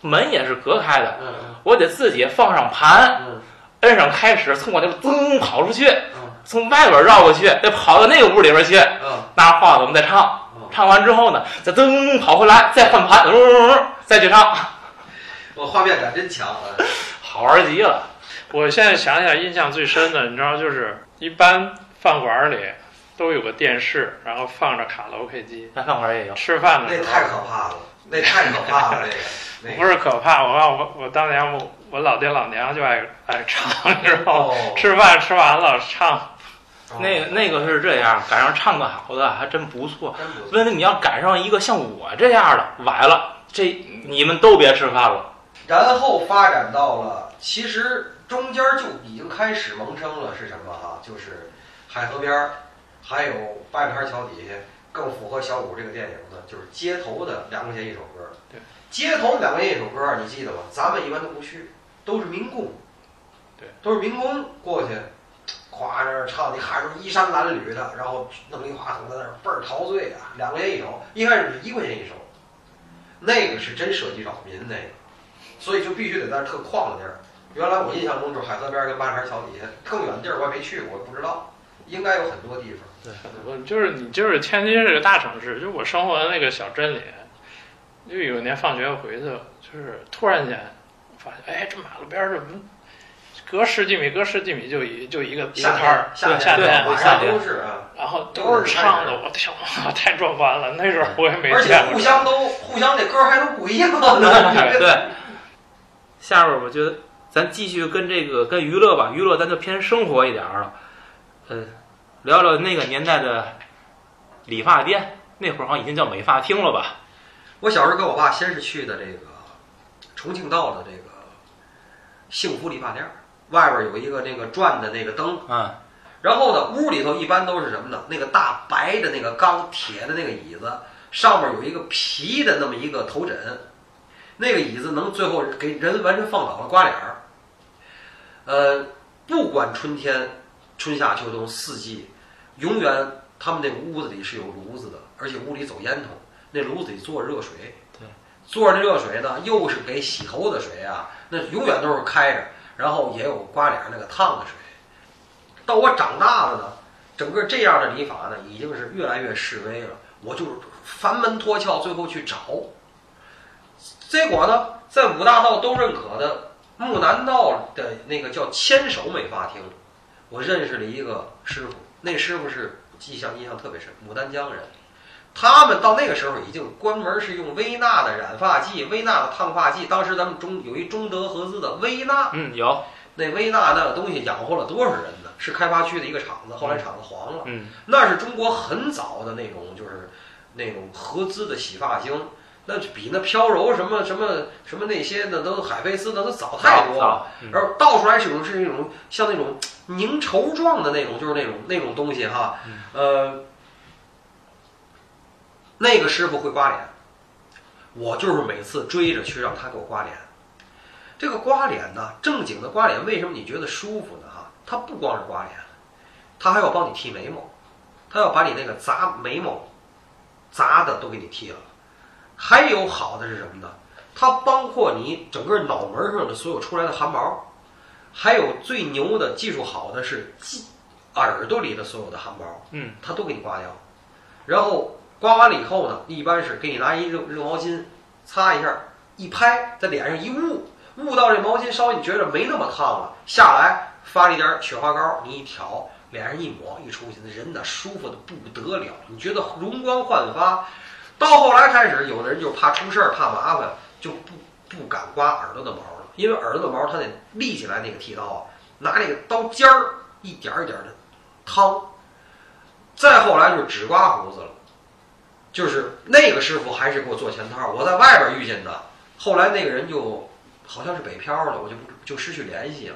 Speaker 2: 门也是隔开的，
Speaker 1: 嗯
Speaker 2: 我得自己放上盘，
Speaker 1: 嗯。
Speaker 2: 摁上开始，从我这噔跑出去，
Speaker 1: 嗯。
Speaker 2: 从外边绕过去，再跑到那个屋里边去，
Speaker 1: 嗯。
Speaker 2: 拿着话筒再唱。
Speaker 1: 嗯，
Speaker 2: 唱完之后呢，再噔跑回来，再换盘，嗯，再去唱，
Speaker 1: 我画面感真强啊！
Speaker 2: 好玩极了。
Speaker 3: 我现在想想，印象最深的，你知道，就是一般饭馆里都有个电视，然后放着卡拉 OK 机，
Speaker 2: 那饭馆也有，
Speaker 3: 吃饭的时候。
Speaker 1: 那太可怕了，那太可怕了，这个 那个
Speaker 3: 不是可怕，我告诉我我当年我我老爹老娘就爱爱唱，你知道吗？
Speaker 1: 哦，
Speaker 3: 吃饭吃完了唱，
Speaker 1: 哦
Speaker 2: 那个那个是这样，赶上唱的好的还真不错。
Speaker 1: 真不错。
Speaker 2: 问题你要赶上一个像我这样的崴了，这你们都别吃饭了。
Speaker 1: 然后发展到了，其实中间就已经开始萌生了是什么哈？就是海河边儿，还有八里台桥底下，更符合小五这个电影的，就是街头的两块钱一首歌。
Speaker 3: 对，
Speaker 1: 街头两块钱一首歌，你记得吗？咱们一般都不去，都是民工。
Speaker 3: 对，
Speaker 1: 都是民工过去，夸那儿唱，你看着衣衫褴褛的，然后弄一话筒在那儿倍儿陶醉啊，两块钱一首，一开始是一块钱一首，那个是真涉及扰民那个。所以就必须得在那特旷的地儿。原来我印象中就是海河边儿跟八里台桥底下，更远地儿我也没去过，我不知道，应该有很多地方。
Speaker 3: 我就是你就是天津是个大城市，就我生活的那个小镇里，就有一年放学回去，就是突然间发现，哎，这马路边儿怎么隔十几米，隔十几米就一就一个一个
Speaker 1: 夏
Speaker 3: 摊儿
Speaker 1: 天，，夏
Speaker 3: 夏天，
Speaker 1: 晚上都是啊，
Speaker 3: 然后都是唱的，我天，哇太壮观了！那时候我也没
Speaker 1: 而且。互相都互相这歌还都不一样呢。
Speaker 2: 对，下边我觉得咱继续跟这个跟娱乐吧，娱乐咱就偏生活一点儿了，呃，聊聊那个年代的理发店，那会儿好像已经叫美发厅了吧？
Speaker 1: 我小时候跟我爸先是去的这个重庆道的这个幸福理发店儿，外边有一个那个转的那个灯，
Speaker 2: 嗯，
Speaker 1: 然后呢，屋里头一般都是什么呢？那个大白的那个钢铁的那个椅子，上面有一个皮的那么一个头枕，那个椅子能最后给人完全放倒了，刮脸儿。呃，不管春天、春夏秋冬四季，永远他们那个屋子里是有炉子的，而且屋里走烟囱，那炉子里做着热水。
Speaker 2: 对，
Speaker 1: 坐着那热水呢，又是给洗头的水啊，那永远都是开着，然后也有刮脸儿那个烫的水。到我长大了呢，整个这样的理法呢，已经是越来越式微了。我就是翻门脱壳，最后去找，结果呢，在五大道都认可的木南道的那个叫千手美发厅，我认识了一个师傅，那师傅是印象印象特别深，牡丹江人。他们到那个时候已经关门是用薇娜的染发剂、薇娜的烫发剂。当时咱们中有一中德合资的薇娜，
Speaker 2: 嗯，有，
Speaker 1: 那薇娜那个东西养活了多少人呢？是开发区的一个厂子，后来厂子黄了。
Speaker 2: 嗯，
Speaker 1: 那是中国很早的那种，就是那种合资的洗发精，那就比那飘柔什么什么什么那些那都海飞丝那都早太多了。
Speaker 2: 嗯
Speaker 1: 然后倒出来是一种是那种像那种凝稠状的那种，就是那种那种东西哈。
Speaker 2: 嗯
Speaker 1: 呃，那个师傅会刮脸，我就是每次追着去让他给我刮脸。这个刮脸呢，正经的刮脸，为什么你觉得舒服呢？哈，他不光是刮脸，他还要帮你剃眉毛，他要把你那个杂眉毛杂的都给你剃了。还有好的是什么呢？它包括你整个脑门上的所有出来的汗毛，还有最牛的技术好的是系耳朵里的所有的汗毛，
Speaker 2: 嗯，
Speaker 1: 它都给你刮掉。然后刮完了以后呢，一般是给你拿一热热毛巾擦一下，一拍在脸上一捂，捂到这毛巾稍微你觉得没那么烫了，下来发了一点雪花膏，你一挑，脸上一抹，一出去，那人呢舒服的不得了，你觉得容光焕发。到后来开始，有的人就怕出事儿，怕麻烦，就不不敢刮耳朵的毛了，因为耳朵的毛它得立起来那个剃刀啊，拿那个刀尖儿一点儿一点儿的掏。再后来就是只刮胡子了，就是那个师傅还是给我做前套，我在外边遇见的，后来那个人就好像是北漂了，我就不就失去联系了。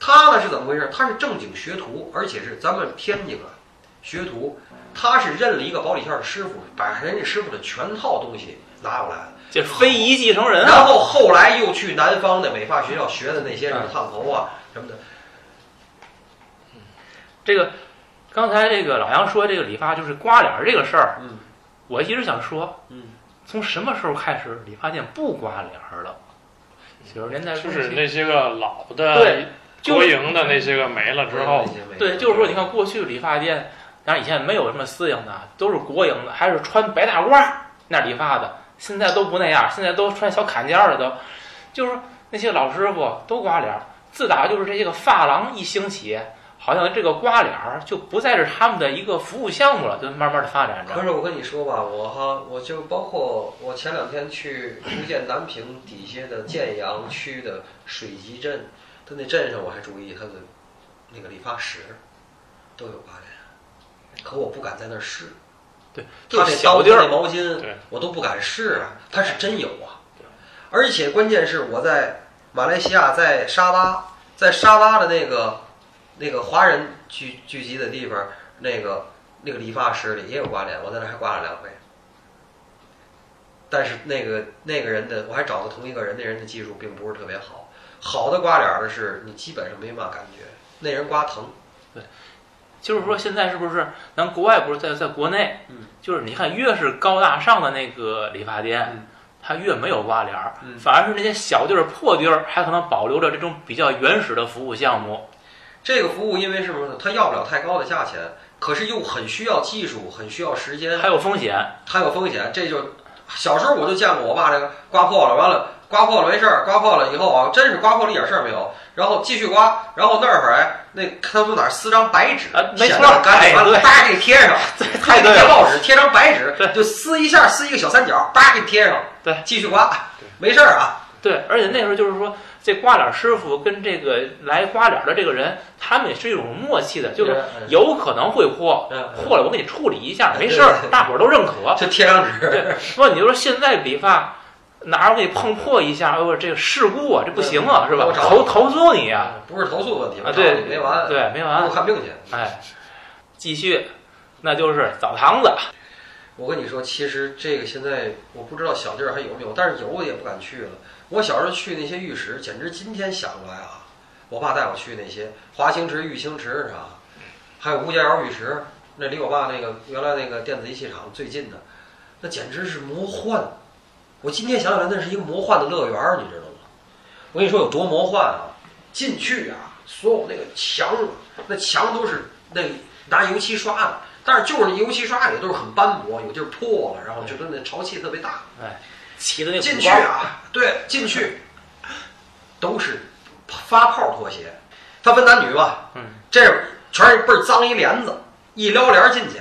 Speaker 1: 他呢是怎么回事？他是正经学徒，而且是咱们天津啊学徒，他是认了一个保里线的师傅，把人家师傅的全套东西拿过来了。
Speaker 2: 这非遗继承人啊，
Speaker 1: 然后后来又去南方的美发学校学的那些什么烫头啊什么的，
Speaker 2: 这个刚才这个老杨说这个理发就是刮脸儿这个事儿，
Speaker 1: 嗯。
Speaker 2: 我一直想说，
Speaker 1: 嗯，
Speaker 2: 从什么时候开始理发店不刮脸儿了？九十年代
Speaker 3: 就是那些个老的
Speaker 2: 对，就是
Speaker 3: 国营的那些个没了之后，
Speaker 2: 对，就是说，你看过去理发店，当然以前没有什么私营的，都是国营的，还是穿白大褂儿那理发的。现在都不那样，现在都穿小坎肩儿的都，就是那些老师傅都刮脸。自打就是这些个发廊一兴起，好像这个刮脸儿就不再是他们的一个服务项目了，就慢慢的发展着。
Speaker 1: 可是我跟你说吧，我哈，我就包括我前两天去福建南平底下的建阳区的水集镇，它那镇上我还注意它的那个理发室都有刮脸，可我不敢在那儿试。
Speaker 2: 对，
Speaker 1: 他那
Speaker 2: 就是小地儿，
Speaker 1: 毛巾
Speaker 3: 对，
Speaker 1: 我都不敢试啊，他是真有啊。而且关键是我在马来西亚，在沙巴，在沙巴的那个那个华人聚聚集的地方，那个那个理发师里也有刮脸，我在那还刮了两回。但是那个那个人的，我还找到同一个人，那人的技术并不是特别好。好的刮脸儿的是你基本上没嘛感觉，那人刮疼。
Speaker 2: 就是说现在是不是咱国外不是在在国内，
Speaker 1: 嗯，
Speaker 2: 就是你看越是高大上的那个理发店，
Speaker 1: 嗯
Speaker 2: 它越没有刮脸儿，
Speaker 1: 嗯
Speaker 2: 反而是那些小地儿破地儿还可能保留着这种比较原始的服务项目。
Speaker 1: 这个服务因为是不是？它要不了太高的价钱，可是又很需要技术，很需要时间，
Speaker 2: 还有风险，
Speaker 1: 还有风险。这就小时候我就见过我爸这个刮破了，完了刮破了没事儿，刮破了以后啊，真是刮破了一点事儿没有，然后继续刮，然后那会儿哎，那他从哪儿撕张白纸，
Speaker 2: 啊没错
Speaker 1: 显得干净，
Speaker 2: 哎对
Speaker 1: 完了叭给你贴上，
Speaker 2: 太对了，
Speaker 1: 贴报纸，贴张白纸
Speaker 2: 对，
Speaker 1: 就撕一下，撕一个小三角，叭给你贴上，
Speaker 2: 对，
Speaker 1: 继续刮，没事儿啊，
Speaker 2: 对，而且那时候就是说，这刮脸师傅跟这个来刮脸的这个人，他们也是一种默契的，就是
Speaker 1: 嗯
Speaker 2: 有可能会破，
Speaker 1: 嗯嗯
Speaker 2: 破了我给你处理一下，没事儿，大伙儿都认可。
Speaker 1: 就贴张纸，
Speaker 2: 对，说你就说现在理发哪儿我给你碰破一下，哦，这个事故啊，这不行啊，是吧
Speaker 1: 嗯我？
Speaker 2: 投投诉你呀，
Speaker 1: 不是投诉问题，我
Speaker 2: 啊对
Speaker 1: 找你没完，
Speaker 2: 对，没
Speaker 1: 给我
Speaker 2: 完，
Speaker 1: 看病去。
Speaker 2: 哎，继续，那就是澡堂子，
Speaker 1: 我跟你说，其实这个现在我不知道小地儿还有没有，但是有我也不敢去了。我小时候去那些浴室，简直今天想过来啊！我爸带我去那些华清池、玉清池是吧？还有吴家窑浴池，那离我爸那个原来那个电子仪器厂最近的，那简直是魔幻。我今天想起来，那是一个魔幻的乐园儿，你知道吗？我跟你说有多魔幻啊！进去啊，所有那个墙啊，那墙都是那拿油漆刷的，但是就是那油漆刷也都是很斑驳，有地儿破了，然后就跟那潮气特别大。
Speaker 2: 哎，起的那
Speaker 1: 进去啊，对，进去都是发泡拖鞋。它分男女吧，
Speaker 2: 嗯，
Speaker 1: 这全是倍儿脏一帘子，一撩帘进去，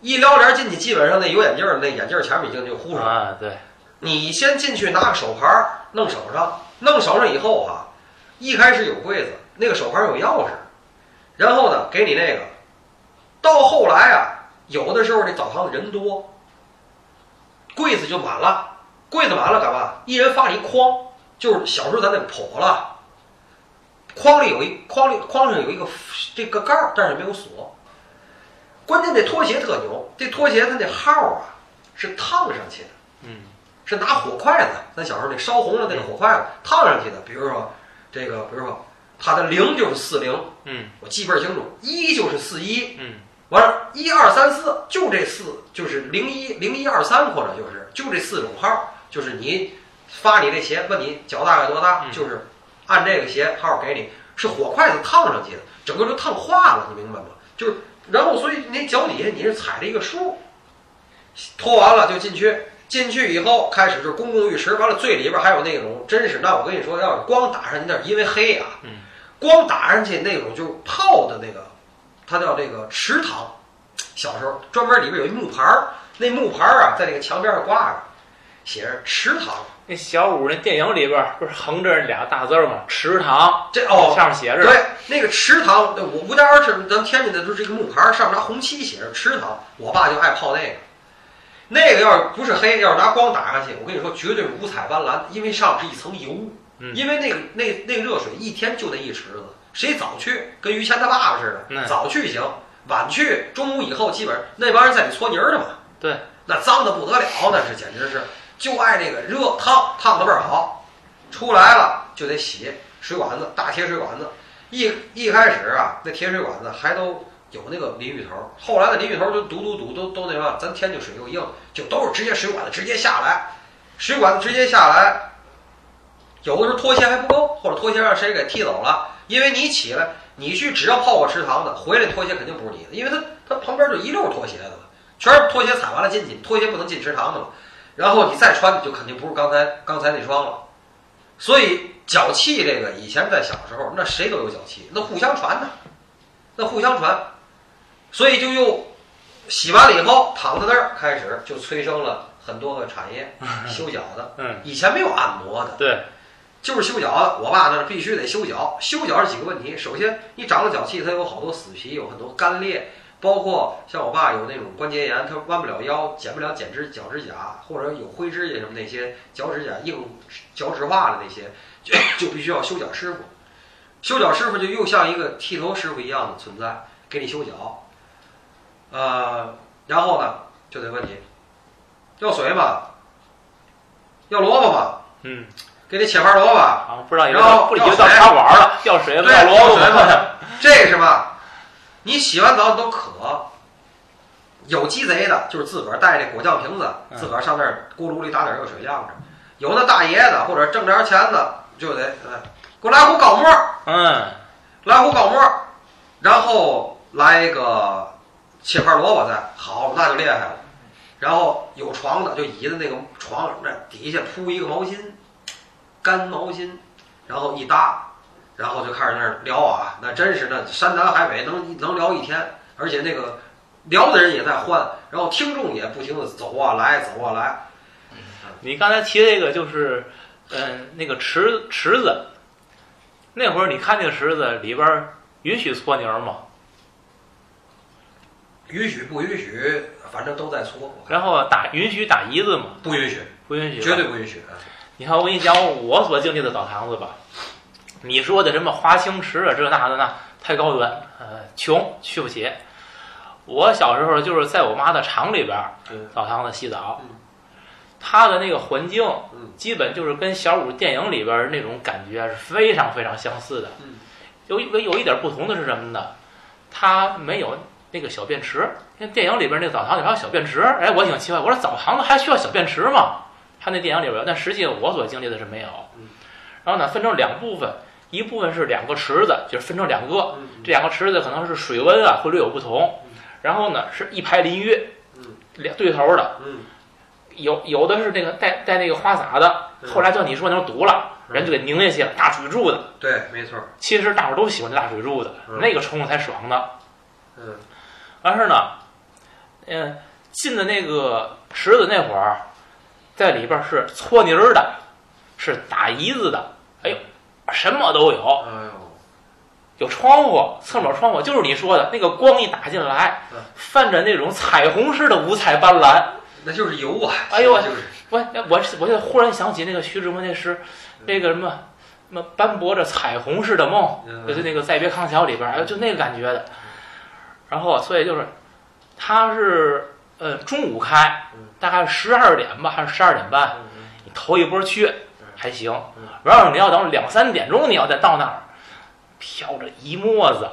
Speaker 1: 一撩帘进去，基本上那有眼镜儿那眼镜儿前面已经就糊上了。
Speaker 2: 啊，对，
Speaker 1: 你先进去拿个手牌弄手上，弄手上以后哈、一开始有柜子，那个手牌有钥匙，然后呢给你那个，到后来啊，有的时候这澡堂子人多，柜子就满了，柜子满了干嘛？一人发了一筐，就是小时候咱那笸了，筐里有一筐里筐上有一个这个盖儿，但是没有锁。关键这拖鞋特牛，这拖鞋它那号啊是烫上去的。
Speaker 2: 嗯，
Speaker 1: 是拿火筷子，咱小时候那烧红了那个火筷子烫上去的。比如说这个，比如说它的零就是四零，
Speaker 2: 嗯
Speaker 1: 我记倍儿清楚，一就是四一，
Speaker 2: 嗯
Speaker 1: 完了，一二三四就这四，就是零一零一二三或者就是就这四种号，就是你发你这鞋，问你脚大概多大，
Speaker 2: 嗯
Speaker 1: 就是按这个鞋号给你，是火筷子烫上去的，整个都烫化了，你明白吗？就是然后所以你脚底下你是踩着一个数，脱完了就进去。进去以后，开始就是公共浴池，完了最里边还有那种，真是那我跟你说，要是光打上去，那是因为黑啊，
Speaker 2: 嗯
Speaker 1: 光打上去那种就是泡的那个，它叫这个池塘。小时候专门里边有一木牌儿，那木牌儿啊在那个墙边上挂着，写着池塘。
Speaker 2: 那小五那电影里边儿不是横着俩大字儿吗？池塘，
Speaker 1: 这哦，
Speaker 2: 下面写着，
Speaker 1: 对，那个池塘，那我吴家园是咱天津的，就是这个木牌儿，上面拿红漆写着池塘。我爸就爱泡那个，那个要是不是黑，要是拿光打上去，我跟你说绝对是五彩斑斓，因为上面是一层油，
Speaker 2: 嗯
Speaker 1: 因为那个那那个热水一天就那一池子，谁早去跟于谦他爸爸似的，
Speaker 2: 嗯
Speaker 1: 早去行，晚去中午以后基本上那帮人在里搓泥儿呢嘛，
Speaker 2: 对，
Speaker 1: 那脏的不得了，那是简直是就爱那个热烫烫的倍儿好，出来了就得洗水管子，大铁水管子。一一开始啊，那铁水管子还都有那个淋浴头，后来的淋浴头就堵堵堵都都那什么，咱天津水又硬，就都是直接水管子直接下来，水管子直接下来，有的时候拖鞋还不够，或者拖鞋让谁给踢走了，因为你起来，你去只要泡过池塘的，回来拖鞋肯定不是你的，因为它它旁边就一溜拖鞋的了，全是拖鞋踩完了进去，拖鞋不能进池塘的嘛。然后你再穿，就肯定不是刚才刚才那双了。所以脚气这个，以前在小时候，那谁都有脚气，那互相传的，那互相传，所以就又洗完了以后躺在那儿，开始就催生了很多个产业，修脚的。
Speaker 2: 嗯，
Speaker 1: 以前没有按摩的，
Speaker 2: 对，
Speaker 1: 就是修脚的。我爸那儿必须得修脚，修脚是几个问题。首先，你长了脚气，它有好多死皮，有很多干裂，包括像我爸有那种关节炎，他弯不了腰，剪不了剪指脚趾甲，或者有灰指甲什么那些脚趾甲硬脚趾化了那些，就就必须要修脚师傅。修脚师傅就又像一个剃头师傅一样的存在，给你修脚。呃，然后呢，就得问你要水吗？要萝卜吗？
Speaker 2: 嗯，
Speaker 1: 给你切盘萝卜。
Speaker 2: 啊，不
Speaker 1: 然后要水
Speaker 2: 茶馆了，要水不
Speaker 1: 对，
Speaker 2: 要萝卜
Speaker 1: 水
Speaker 2: 吗？
Speaker 1: 这是吧？你洗完澡你都渴，有鸡贼的，就是自个儿带这果酱瓶子，
Speaker 2: 嗯
Speaker 1: 自个儿上那儿锅炉里打点热水晾着；有那大爷的或者挣点钱的，就得哎给我来壶高沫儿，
Speaker 2: 嗯，
Speaker 1: 来壶高沫儿，然后来一个切块萝卜再好，那就厉害了。然后有床的，就椅子那个床那底下铺一个毛巾，干毛巾，然后一搭，然后就开始那儿聊啊，那真是那山南海北能能聊一天，而且那个聊的人也在换，然后听众也不停的走啊来走啊来，
Speaker 2: 你刚才提那个就是，嗯，那个池池子，那会儿你看那个池子里边允许搓泥儿吗？
Speaker 1: 允许不允许，反正都在搓，
Speaker 2: 然后打允许打一字吗？
Speaker 1: 不允许，
Speaker 2: 不允许，
Speaker 1: 绝对不允许。
Speaker 2: 你看，我跟你讲我所经历的澡堂子吧，你说的什么华清池啊，这那的那太高端，呃，穷去不起。我小时候就是在我妈的厂里边澡堂子洗澡
Speaker 1: 嗯，
Speaker 2: 它的那个环境
Speaker 1: 嗯
Speaker 2: 基本就是跟小五电影里边那种感觉是非常非常相似的
Speaker 1: 嗯。
Speaker 2: 有一个有一点不同的是什么呢？它没有那个小便池，那电影里边那个澡堂里还有小便池。哎，我挺奇怪，我说澡堂子还需要小便池吗？他那电影里边，但实际我所经历的是没有
Speaker 1: 嗯。
Speaker 2: 然后呢，分成两部分，一部分是两个池子，就是分成两个，
Speaker 1: 嗯
Speaker 2: 这两个池子可能是水温啊会略有不同。然后呢，是一排淋浴，
Speaker 1: 嗯
Speaker 2: 两对头的，
Speaker 1: 嗯
Speaker 2: 有有的是那个带带那个花洒的，
Speaker 1: 嗯
Speaker 2: 后来叫你说那种堵了，
Speaker 1: 嗯
Speaker 2: 人就给拧下去了，大水柱的。
Speaker 1: 对，没错，
Speaker 2: 其实大伙儿都喜欢这大水柱的，
Speaker 1: 嗯
Speaker 2: 那个冲着才爽呢。
Speaker 1: 嗯
Speaker 2: 完事儿呢，嗯，进的那个池子那会儿，在里边是搓泥儿的，是打胰子的，哎呦，什么都有，
Speaker 1: 哎呦，
Speaker 2: 有窗户，侧面窗户，就是你说的那个光一打进来
Speaker 1: 嗯，
Speaker 2: 泛着那种彩虹似的五彩斑斓。
Speaker 1: 那就是油啊！
Speaker 2: 哎呦
Speaker 1: 就是
Speaker 2: 我我我就忽然想起那个徐志摩那诗，那个什么什么斑驳着彩虹似的梦，
Speaker 1: 嗯
Speaker 2: 就是那个《再别康桥》里边，哎，就那个感觉的。然后，所以就是，他是呃中午开
Speaker 1: 嗯，
Speaker 2: 大概十二点吧，还是十二点半？
Speaker 1: 嗯
Speaker 2: 你头一波去还行
Speaker 1: 嗯，
Speaker 2: 然后你要等两三点钟，你要再到那儿，飘着一沫子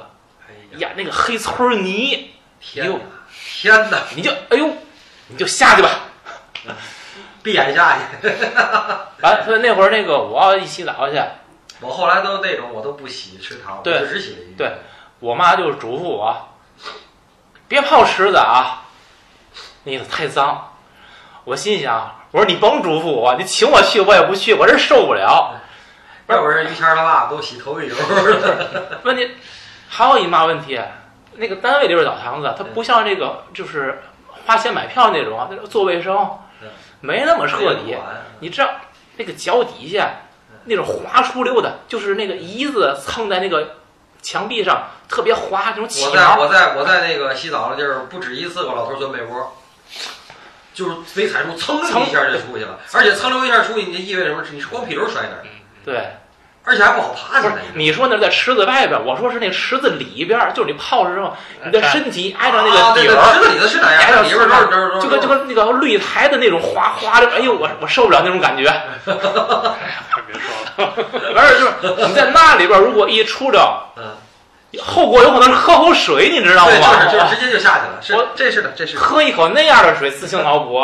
Speaker 1: 哎呀，
Speaker 2: 那个黑村泥，哟
Speaker 1: 天哪，天哪！
Speaker 2: 你就哎呦，你就下去吧。
Speaker 1: 闭眼下去。
Speaker 2: 完，所以那会儿那个我要一洗澡去，
Speaker 1: 我后来都那种我都不洗池塘，我
Speaker 2: 对
Speaker 1: 就只洗淋浴。
Speaker 2: 对我妈就是嘱咐我，别泡池子啊，那个太脏。我心想，我说你甭嘱咐我，你请我去我也不去，我这受不了。
Speaker 1: 要不然于谦儿他爸都洗头一油。
Speaker 2: 问题还有一嘛问题，那个单位里边澡堂子，它不像这个就是花钱买票那种做卫生
Speaker 1: 嗯
Speaker 2: 没那么彻底。你知道那个脚底下那种滑出溜的，就是那个胰子蹭在那个墙壁上，特别滑，那种起
Speaker 1: 我在。我在我在那个洗澡的地儿，不止一次给我老头钻被窝，就是没踩住，蹭溜一下就出去了，而且蹭溜一下出去，你意味着什么？你是光屁股摔那儿，
Speaker 2: 对，
Speaker 1: 而且还不好爬起
Speaker 2: 不是
Speaker 1: 来。
Speaker 2: 你说那是在池子外边，我说是那池子里边，就是你泡的时候，你的身体挨着那个底儿，
Speaker 1: 池子里头是那
Speaker 2: 挨
Speaker 1: 样，
Speaker 2: 着
Speaker 1: 里边
Speaker 2: 就跟就跟那个绿苔的那种滑滑的，哎呦，我我受不了那种感觉。
Speaker 3: 快别说了，
Speaker 2: 完事儿就是你在那里边，如果一出溜，
Speaker 1: 嗯，
Speaker 2: 后果有可能是喝口水，你知道
Speaker 1: 对，
Speaker 2: 吗？
Speaker 1: 就是就是直接就下去了，是
Speaker 2: 我
Speaker 1: 这是的，这是的。
Speaker 2: 喝一口那样的水，自行脑补。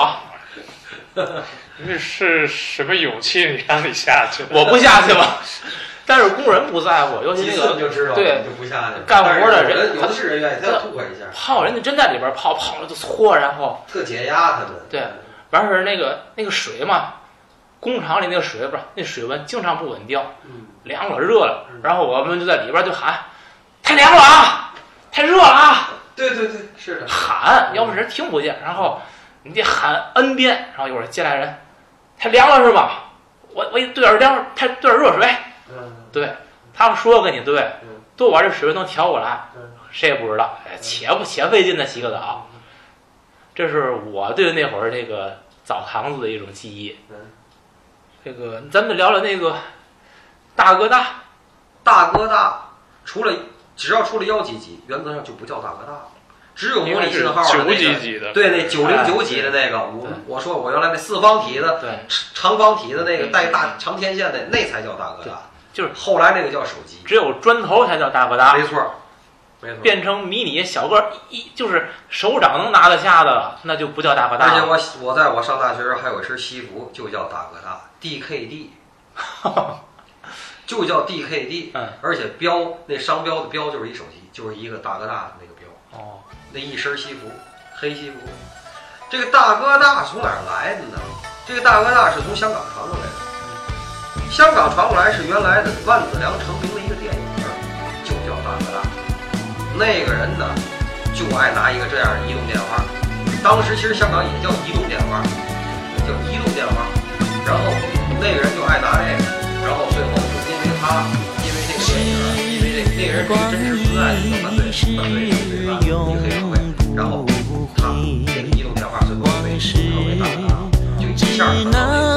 Speaker 3: 那是什么勇气？你让你下去？
Speaker 2: 我不下去吧，但是工人不在乎，尤其
Speaker 1: 几
Speaker 2: 那个
Speaker 1: 就知道，
Speaker 2: 对
Speaker 1: 就不下去。
Speaker 2: 干活的人
Speaker 1: 有的是人愿意，他要吐快一下，
Speaker 2: 泡，人家真在里边泡，泡了就搓，然后
Speaker 1: 特解压他们。
Speaker 2: 对完事儿那个那个水嘛，工厂里那个水不是那水温经常不稳定，
Speaker 1: 嗯，
Speaker 2: 凉了热了
Speaker 1: 嗯，
Speaker 2: 然后我们就在里边就喊，太凉了啊，太热了啊，
Speaker 1: 对对对，是的。
Speaker 2: 喊，要不人听不见，然后你得喊 n 遍，然后一会儿进来人，太凉了是吧？我我一兑点凉，太兑点热水，
Speaker 1: 嗯，
Speaker 2: 对，他们说给你对
Speaker 1: 嗯，
Speaker 2: 多晚这水温能调过来
Speaker 1: 嗯，
Speaker 2: 谁也不知道。哎，且不且费劲的洗个澡，这是我对那会儿那个澡堂子的一种记忆
Speaker 1: 嗯。
Speaker 2: 这个咱们聊聊那个大哥大，
Speaker 1: 大哥大，除了只要出了幺几级，原则上就不叫大哥大了，只有模拟信号的
Speaker 3: 九
Speaker 1: 那个
Speaker 3: 几级的，
Speaker 1: 对，那九零
Speaker 2: 哎
Speaker 1: 九级的那个，我
Speaker 2: 对
Speaker 1: 我说我原来那四方体的、
Speaker 2: 对，
Speaker 1: 长方体的那个带大长天线的，那才叫大哥大。
Speaker 2: 就是
Speaker 1: 后来那个叫手机，
Speaker 2: 只有砖头才叫大哥大
Speaker 1: 没，错，没错。
Speaker 2: 变成迷你小个儿一就是手掌能拿得下的了，那就不叫大哥大
Speaker 1: 而且。我我在我上大学时候还有一身西服，就叫大哥大 DKD，就叫 DKD，
Speaker 2: 嗯，
Speaker 1: 而且标那商标的标就是一手机，就是一个大哥大的那个标。
Speaker 2: 哦，
Speaker 1: 那一身西服，黑西服。这个大哥大从哪儿来的呢？这个大哥大是从香港传过来的。香港传过来是原来的万梓良成名的一个电影，就叫大哥大。那个人呢，就爱拿一个这样的移动电话。当时其实香港也叫移动电话，叫移动电话。然后那个人就爱拿这个，然后最后就因为他，别人是真实存在的。一个犯罪犯罪罪犯，一个黑社会，然后他这个移动电话最后被称为大哥大，就一下
Speaker 4: 只
Speaker 1: 传到这个
Speaker 4: 能